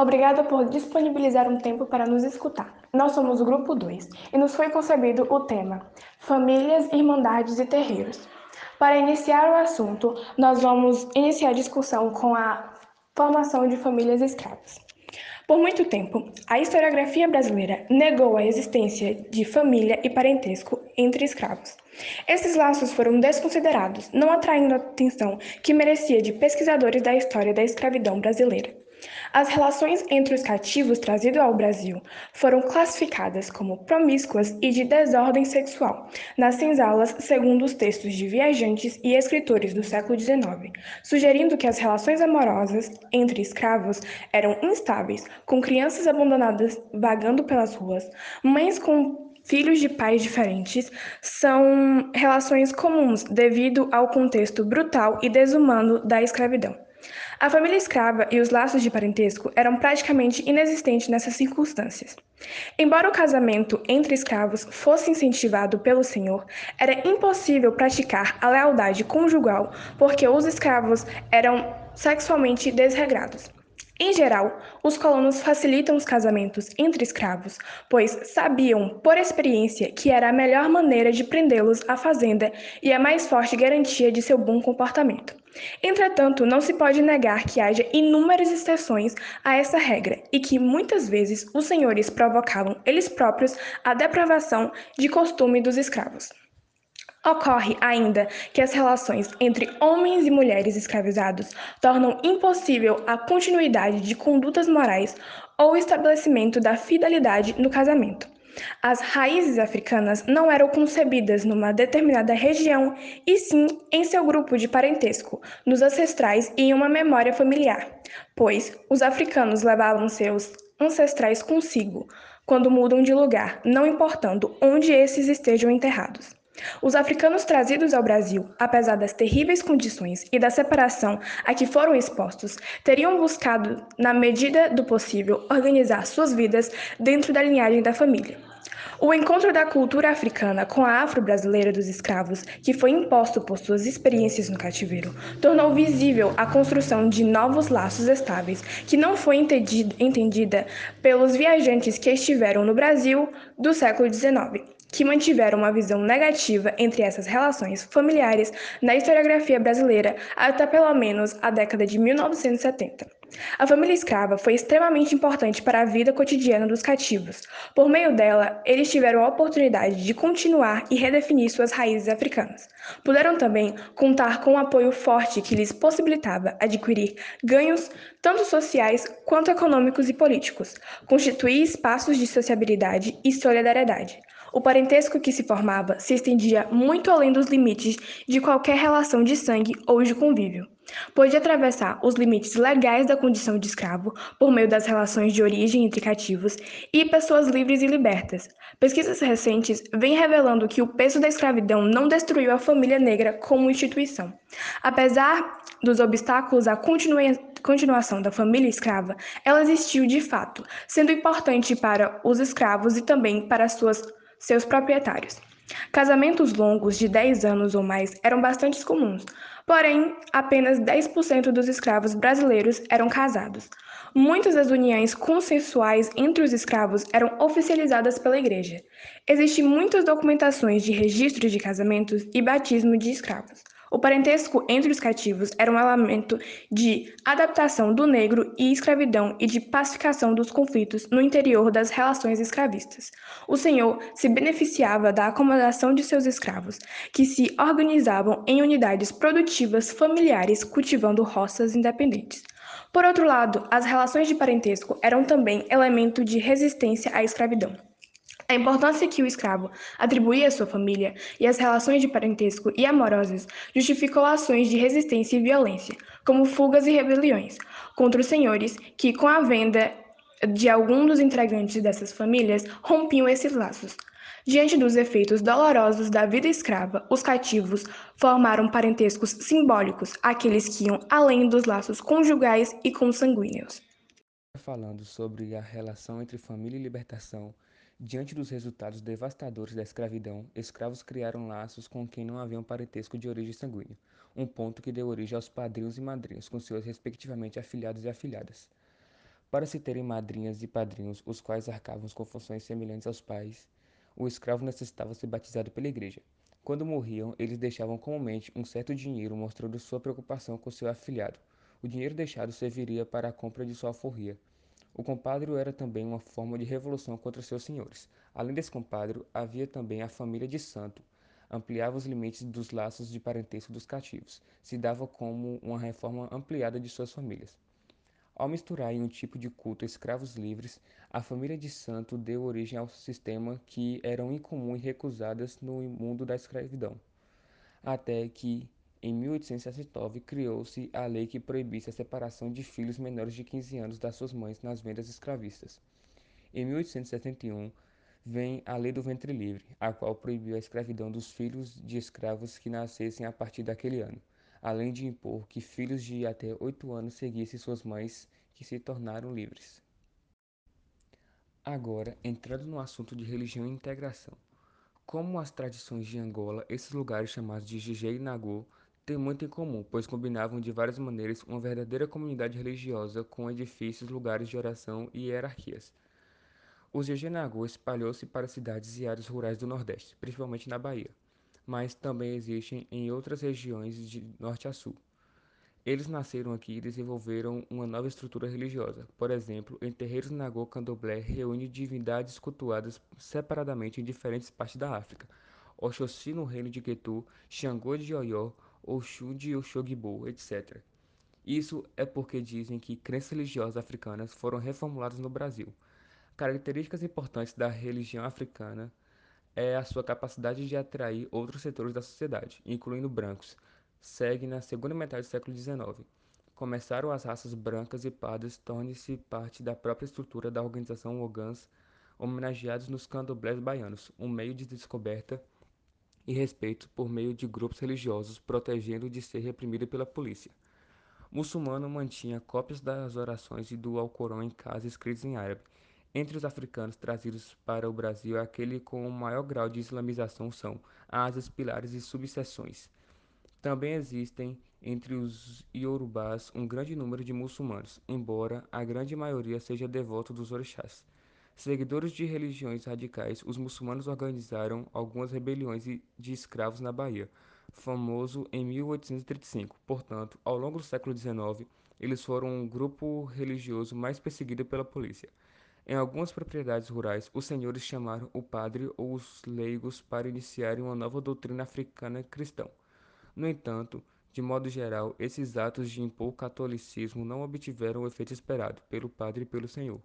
Obrigada por disponibilizar um tempo para nos escutar. Nós somos o grupo 2 e nos foi concebido o tema Famílias, Irmandades e Terreiros. Para iniciar o assunto, nós vamos iniciar a discussão com a formação de famílias escravas. Por muito tempo, a historiografia brasileira negou a existência de família e parentesco entre escravos. Esses laços foram desconsiderados, não atraindo a atenção que merecia de pesquisadores da história da escravidão brasileira. As relações entre os cativos trazidos ao Brasil foram classificadas como promíscuas e de desordem sexual nas senzalas, segundo os textos de viajantes e escritores do século XIX, sugerindo que as relações amorosas entre escravos eram instáveis, com crianças abandonadas vagando pelas ruas, mães com filhos de pais diferentes são relações comuns devido ao contexto brutal e desumano da escravidão. A família escrava e os laços de parentesco eram praticamente inexistentes nessas circunstâncias. Embora o casamento entre escravos fosse incentivado pelo senhor, era impossível praticar a lealdade conjugal porque os escravos eram sexualmente desregrados. Em geral, os colonos facilitam os casamentos entre escravos, pois sabiam, por experiência, que era a melhor maneira de prendê-los à fazenda e a mais forte garantia de seu bom comportamento. Entretanto, não se pode negar que haja inúmeras exceções a essa regra e que muitas vezes os senhores provocavam eles próprios a depravação de costume dos escravos. Ocorre ainda que as relações entre homens e mulheres escravizados tornam impossível a continuidade de condutas morais ou estabelecimento da fidelidade no casamento. As raízes africanas não eram concebidas numa determinada região, e sim em seu grupo de parentesco, nos ancestrais e em uma memória familiar, pois os africanos levavam seus ancestrais consigo quando mudam de lugar, não importando onde esses estejam enterrados. Os africanos trazidos ao Brasil, apesar das terríveis condições e da separação a que foram expostos, teriam buscado, na medida do possível, organizar suas vidas dentro da linhagem da família. O encontro da cultura africana com a afro-brasileira dos escravos, que foi imposto por suas experiências no cativeiro, tornou visível a construção de novos laços estáveis, que não foi entendida pelos viajantes que estiveram no Brasil do século XIX que mantiveram uma visão negativa entre essas relações familiares na historiografia brasileira até pelo menos a década de 1970. A família escrava foi extremamente importante para a vida cotidiana dos cativos. Por meio dela, eles tiveram a oportunidade de continuar e redefinir suas raízes africanas. Puderam também contar com um apoio forte que lhes possibilitava adquirir ganhos tanto sociais quanto econômicos e políticos, constituir espaços de sociabilidade e solidariedade. O parentesco que se formava se estendia muito além dos limites de qualquer relação de sangue ou de convívio. Pôde atravessar os limites legais da condição de escravo por meio das relações de origem entre cativos e pessoas livres e libertas. Pesquisas recentes vêm revelando que o peso da escravidão não destruiu a família negra como instituição. Apesar dos obstáculos à continuação da família escrava, ela existiu de fato, sendo importante para os escravos e também para suas seus proprietários. Casamentos longos de 10 anos ou mais eram bastante comuns, porém, apenas 10% dos escravos brasileiros eram casados. Muitas das uniões consensuais entre os escravos eram oficializadas pela igreja. Existem muitas documentações de registros de casamentos e batismo de escravos. O parentesco entre os cativos era um elemento de adaptação do negro e escravidão e de pacificação dos conflitos no interior das relações escravistas. O senhor se beneficiava da acomodação de seus escravos, que se organizavam em unidades produtivas familiares cultivando roças independentes. Por outro lado, as relações de parentesco eram também elemento de resistência à escravidão. A importância que o escravo atribuía à sua família e às relações de parentesco e amorosas justificou ações de resistência e violência, como fugas e rebeliões, contra os senhores que, com a venda de algum dos integrantes dessas famílias, rompiam esses laços. Diante dos efeitos dolorosos da vida escrava, os cativos formaram parentescos simbólicos, aqueles que iam além dos laços conjugais e consanguíneos. Falando sobre a relação entre família e libertação, Diante dos resultados devastadores da escravidão, escravos criaram laços com quem não havia um parentesco de origem sanguínea, um ponto que deu origem aos padrinhos e madrinhas, com seus respectivamente afilhados e afilhadas. Para se terem madrinhas e padrinhos, os quais arcavam com funções semelhantes aos pais, o escravo necessitava ser batizado pela igreja. Quando morriam, eles deixavam comumente um certo dinheiro mostrando sua preocupação com seu afilhado. O dinheiro deixado serviria para a compra de sua alforria. O compadre era também uma forma de revolução contra seus senhores. Além desse compadre, havia também a família de santo. Ampliava os limites dos laços de parentesco dos cativos. Se dava como uma reforma ampliada de suas famílias. Ao misturar em um tipo de culto escravos livres, a família de santo deu origem ao sistema que eram incomum e recusadas no mundo da escravidão. Até que, em 1869, criou-se a lei que proibisse a separação de filhos menores de 15 anos das suas mães nas vendas escravistas. Em 1871, vem a Lei do Ventre Livre, a qual proibiu a escravidão dos filhos de escravos que nascessem a partir daquele ano além de impor que filhos de até oito anos seguissem suas mães, que se tornaram livres. Agora, entrando no assunto de religião e integração. Como as tradições de Angola, esses lugares chamados de Gigé e Nagô têm muito em comum, pois combinavam de várias maneiras uma verdadeira comunidade religiosa com edifícios, lugares de oração e hierarquias. O Nagô espalhou-se para cidades e áreas rurais do Nordeste, principalmente na Bahia mas também existem em outras regiões de norte a sul. Eles nasceram aqui e desenvolveram uma nova estrutura religiosa. Por exemplo, em terreiros Nagô Candomblé reúne divindades cultuadas separadamente em diferentes partes da África. Oxóssi no reino de Quetu, Xangô de Oió, Oxum de Oxogbo, etc. Isso é porque dizem que crenças religiosas africanas foram reformuladas no Brasil. Características importantes da religião africana é a sua capacidade de atrair outros setores da sociedade, incluindo brancos. Segue na segunda metade do século XIX. Começaram as raças brancas e pardas tornem-se parte da própria estrutura da organização Ogãs, homenageados nos candomblés baianos, um meio de descoberta e respeito por meio de grupos religiosos, protegendo de ser reprimido pela polícia. Muçulmano mantinha cópias das orações e do Alcorão em casa escritos em árabe, entre os africanos trazidos para o Brasil, aquele com o maior grau de islamização são asas, pilares e subseções. Também existem entre os iorubás um grande número de muçulmanos, embora a grande maioria seja devoto dos orixás. Seguidores de religiões radicais, os muçulmanos organizaram algumas rebeliões de escravos na Bahia, famoso em 1835. Portanto, ao longo do século XIX, eles foram o grupo religioso mais perseguido pela polícia. Em algumas propriedades rurais, os senhores chamaram o padre ou os leigos para iniciarem uma nova doutrina africana cristã. No entanto, de modo geral, esses atos de impor o catolicismo não obtiveram o efeito esperado pelo padre e pelo senhor.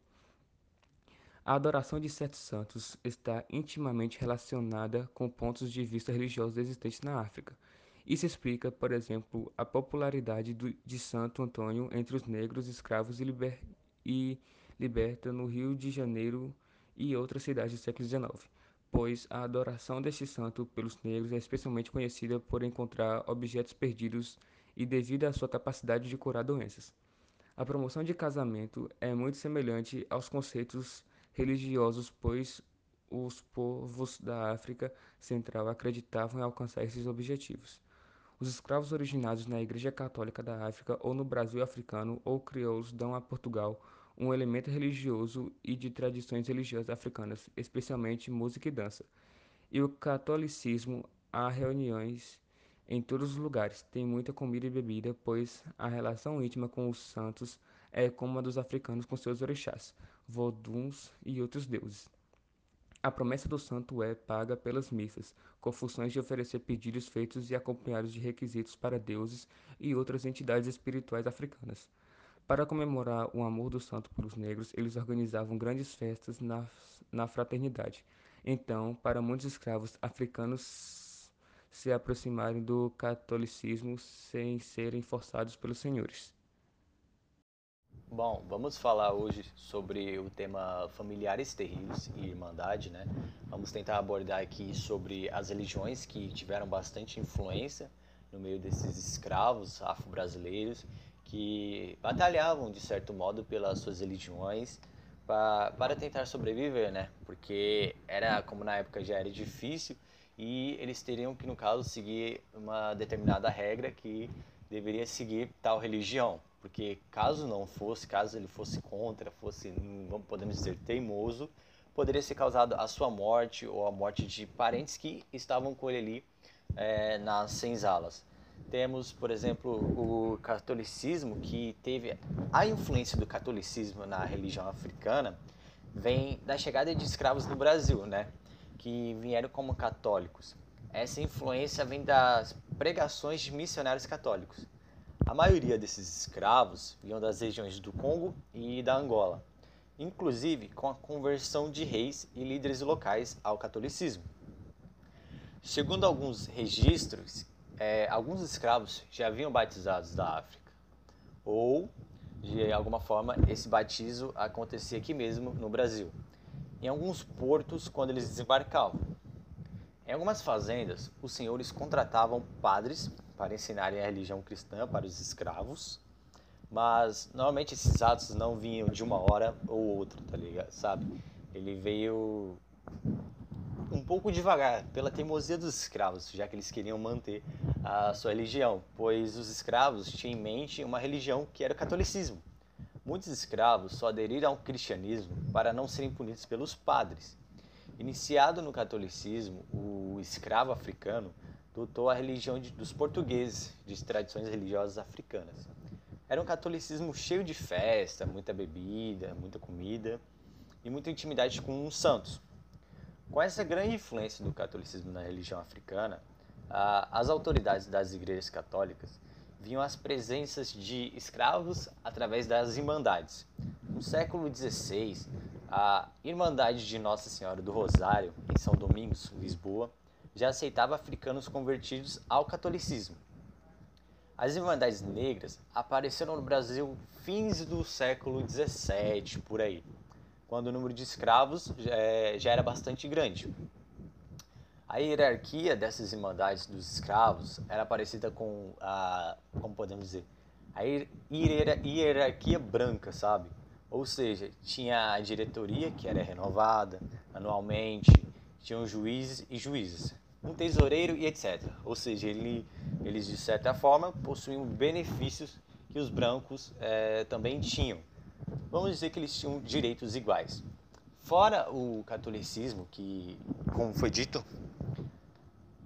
A adoração de certos santos está intimamente relacionada com pontos de vista religiosos existentes na África. Isso explica, por exemplo, a popularidade do, de Santo Antônio entre os negros, escravos e, liber, e liberta no Rio de Janeiro e outras cidades do século XIX, pois a adoração deste santo pelos negros é especialmente conhecida por encontrar objetos perdidos e devido à sua capacidade de curar doenças. A promoção de casamento é muito semelhante aos conceitos religiosos, pois os povos da África Central acreditavam em alcançar esses objetivos. Os escravos originados na Igreja Católica da África ou no Brasil africano ou crioulos dão a Portugal um elemento religioso e de tradições religiosas africanas, especialmente música e dança. E o catolicismo há reuniões em todos os lugares, tem muita comida e bebida, pois a relação íntima com os santos é como a dos africanos com seus orixás, voduns e outros deuses. A promessa do santo é paga pelas missas, com funções de oferecer pedidos feitos e acompanhados de requisitos para deuses e outras entidades espirituais africanas. Para comemorar o amor do santo pelos negros, eles organizavam grandes festas na, na fraternidade. Então, para muitos escravos africanos se aproximarem do catolicismo sem serem forçados pelos senhores. Bom, vamos falar hoje sobre o tema familiares terríveis e irmandade, né? Vamos tentar abordar aqui sobre as religiões que tiveram bastante influência no meio desses escravos afro-brasileiros que batalhavam de certo modo pelas suas religiões pra, para tentar sobreviver, né? Porque era como na época já era difícil e eles teriam que no caso seguir uma determinada regra que deveria seguir tal religião, porque caso não fosse, caso ele fosse contra, fosse, podemos dizer, teimoso, poderia ser causado a sua morte ou a morte de parentes que estavam com ele ali é, nas senzalas. Temos, por exemplo, o catolicismo, que teve a influência do catolicismo na religião africana, vem da chegada de escravos no Brasil, né? Que vieram como católicos. Essa influência vem das pregações de missionários católicos. A maioria desses escravos vinham das regiões do Congo e da Angola, inclusive com a conversão de reis e líderes locais ao catolicismo. Segundo alguns registros, é, alguns escravos já haviam batizados da África, ou de alguma forma esse batismo acontecia aqui mesmo no Brasil, em alguns portos quando eles desembarcavam. Em algumas fazendas, os senhores contratavam padres para ensinarem a religião cristã para os escravos, mas normalmente esses atos não vinham de uma hora ou outra, tá ligado? Sabe? Ele veio um pouco devagar, pela teimosia dos escravos, já que eles queriam manter a sua religião, pois os escravos tinham em mente uma religião que era o catolicismo. Muitos escravos só aderiram ao cristianismo para não serem punidos pelos padres. Iniciado no catolicismo, o escravo africano adotou a religião de, dos portugueses, de tradições religiosas africanas. Era um catolicismo cheio de festa, muita bebida, muita comida e muita intimidade com os santos. Com essa grande influência do catolicismo na religião africana, as autoridades das igrejas católicas viam as presenças de escravos através das irmandades. No século XVI, a Irmandade de Nossa Senhora do Rosário, em São Domingos, Lisboa, já aceitava africanos convertidos ao catolicismo. As Irmandades Negras apareceram no Brasil fins do século XVII, por aí quando o número de escravos é, já era bastante grande. A hierarquia dessas irmandades dos escravos era parecida com a, como podemos dizer, a hierarquia branca, sabe? Ou seja, tinha a diretoria que era renovada anualmente, tinham juízes e juízes, um tesoureiro e etc. Ou seja, ele, eles de certa forma possuíam benefícios que os brancos é, também tinham vamos dizer que eles tinham direitos iguais. Fora o catolicismo, que, como foi dito,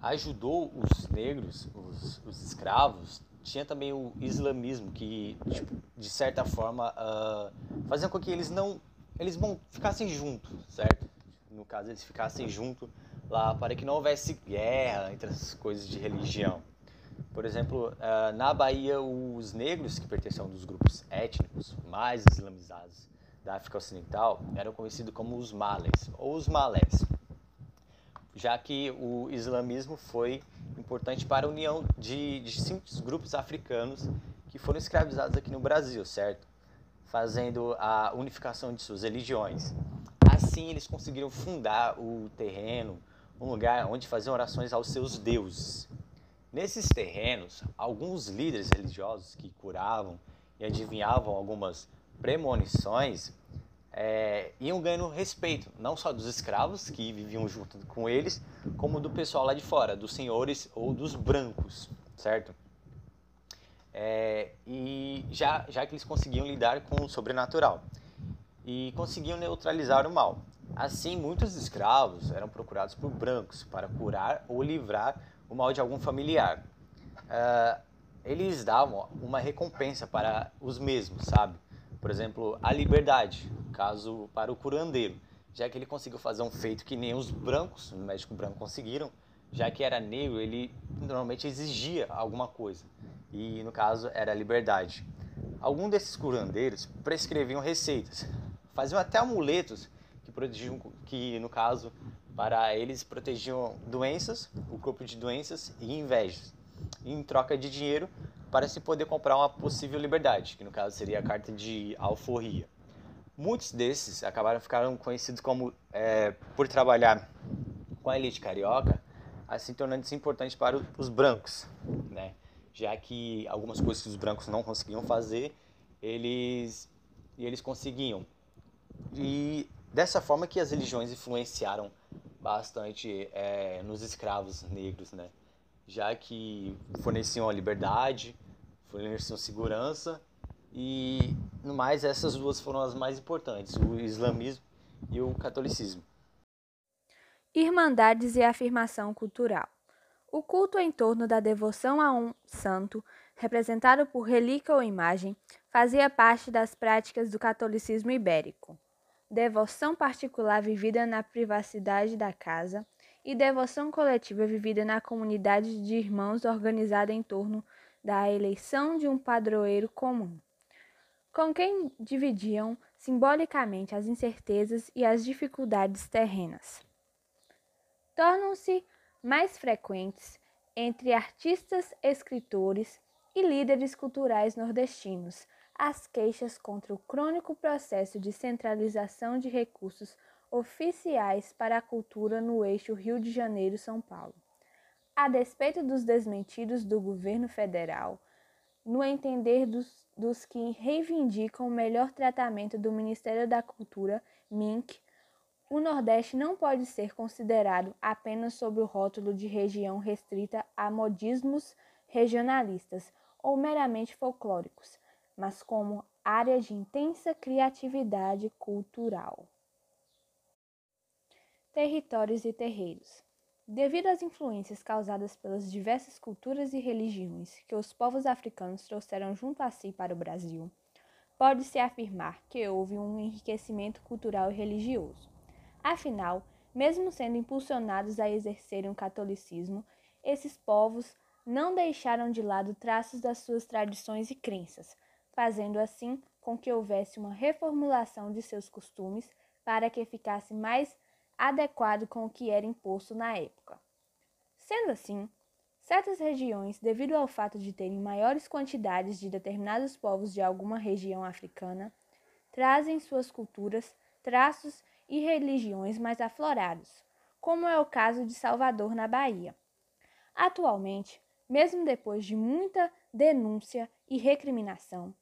ajudou os negros, os, os escravos, tinha também o islamismo, que, tipo, de certa forma, uh, fazia com que eles não eles bom, ficassem juntos, certo? No caso, eles ficassem juntos lá para que não houvesse guerra entre as coisas de religião. Por exemplo, uh, na Bahia, os negros que pertenciam dos grupos étnicos mais islamizados da África Ocidental eram conhecidos como os males ou os malés, já que o islamismo foi importante para a união de distintos grupos africanos que foram escravizados aqui no Brasil, certo? Fazendo a unificação de suas religiões. Assim, eles conseguiram fundar o terreno, um lugar onde faziam orações aos seus deuses. Nesses terrenos, alguns líderes religiosos que curavam e adivinhavam algumas premonições é, iam ganhando respeito, não só dos escravos que viviam junto com eles, como do pessoal lá de fora, dos senhores ou dos brancos, certo? É, e já, já que eles conseguiam lidar com o sobrenatural e conseguiam neutralizar o mal. Assim, muitos escravos eram procurados por brancos para curar ou livrar o mal de algum familiar. Uh, eles davam uma recompensa para os mesmos, sabe? Por exemplo, a liberdade, caso para o curandeiro, já que ele conseguiu fazer um feito que nem os brancos, o médico branco conseguiram, já que era negro, ele normalmente exigia alguma coisa, e no caso era a liberdade. Alguns desses curandeiros prescreviam receitas, faziam até amuletos protegiam, que no caso para eles protegiam doenças, o corpo de doenças e invejas, em troca de dinheiro para se poder comprar uma possível liberdade, que no caso seria a carta de alforria. Muitos desses acabaram ficando conhecidos como é, por trabalhar com a elite carioca, assim tornando-se importante para os brancos, né? já que algumas coisas que os brancos não conseguiam fazer, eles eles conseguiam. E dessa forma que as religiões influenciaram bastante é, nos escravos negros, né? Já que forneciam a liberdade, forneciam segurança E, no mais, essas duas foram as mais importantes, o islamismo e o catolicismo. Irmandades e afirmação cultural. O culto em torno da devoção a um santo, representado por relíquia ou imagem, fazia parte das práticas do catolicismo ibérico. Devoção particular vivida na privacidade da casa e devoção coletiva vivida na comunidade de irmãos organizada em torno da eleição de um padroeiro comum, com quem dividiam simbolicamente as incertezas e as dificuldades terrenas. Tornam-se mais frequentes entre artistas, escritores e líderes culturais nordestinos as queixas contra o crônico processo de centralização de recursos oficiais para a cultura no eixo Rio de Janeiro-São Paulo. A despeito dos desmentidos do governo federal, no entender dos, dos que reivindicam o melhor tratamento do Ministério da Cultura, MINC, o Nordeste não pode ser considerado apenas sob o rótulo de região restrita a modismos regionalistas ou meramente folclóricos, mas como área de intensa criatividade cultural. Territórios e terreiros. Devido às influências causadas pelas diversas culturas e religiões que os povos africanos trouxeram junto a si para o Brasil, pode-se afirmar que houve um enriquecimento cultural e religioso. Afinal, mesmo sendo impulsionados a exercerem o catolicismo, esses povos não deixaram de lado traços das suas tradições e crenças, fazendo assim com que houvesse uma reformulação de seus costumes para que ficasse mais adequado com o que era imposto na época. Sendo assim, certas regiões, devido ao fato de terem maiores quantidades de determinados povos de alguma região africana, trazem suas culturas, traços e religiões mais aflorados, como é o caso de Salvador, na Bahia. Atualmente, mesmo depois de muita denúncia e recriminação,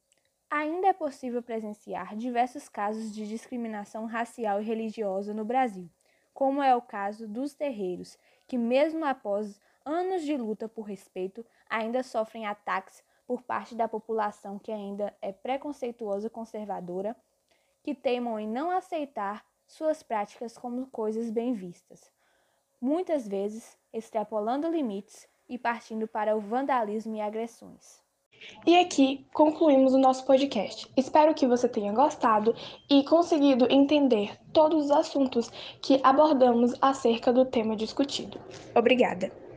ainda é possível presenciar diversos casos de discriminação racial e religiosa no Brasil como é o caso dos terreiros, que, mesmo após anos de luta por respeito, ainda sofrem ataques por parte da população que ainda é preconceituosa conservadora, que teimam em não aceitar suas práticas como coisas bem vistas, muitas vezes extrapolando limites e partindo para o vandalismo e agressões. E aqui concluímos o nosso podcast. Espero que você tenha gostado e conseguido entender todos os assuntos que abordamos acerca do tema discutido. Obrigada!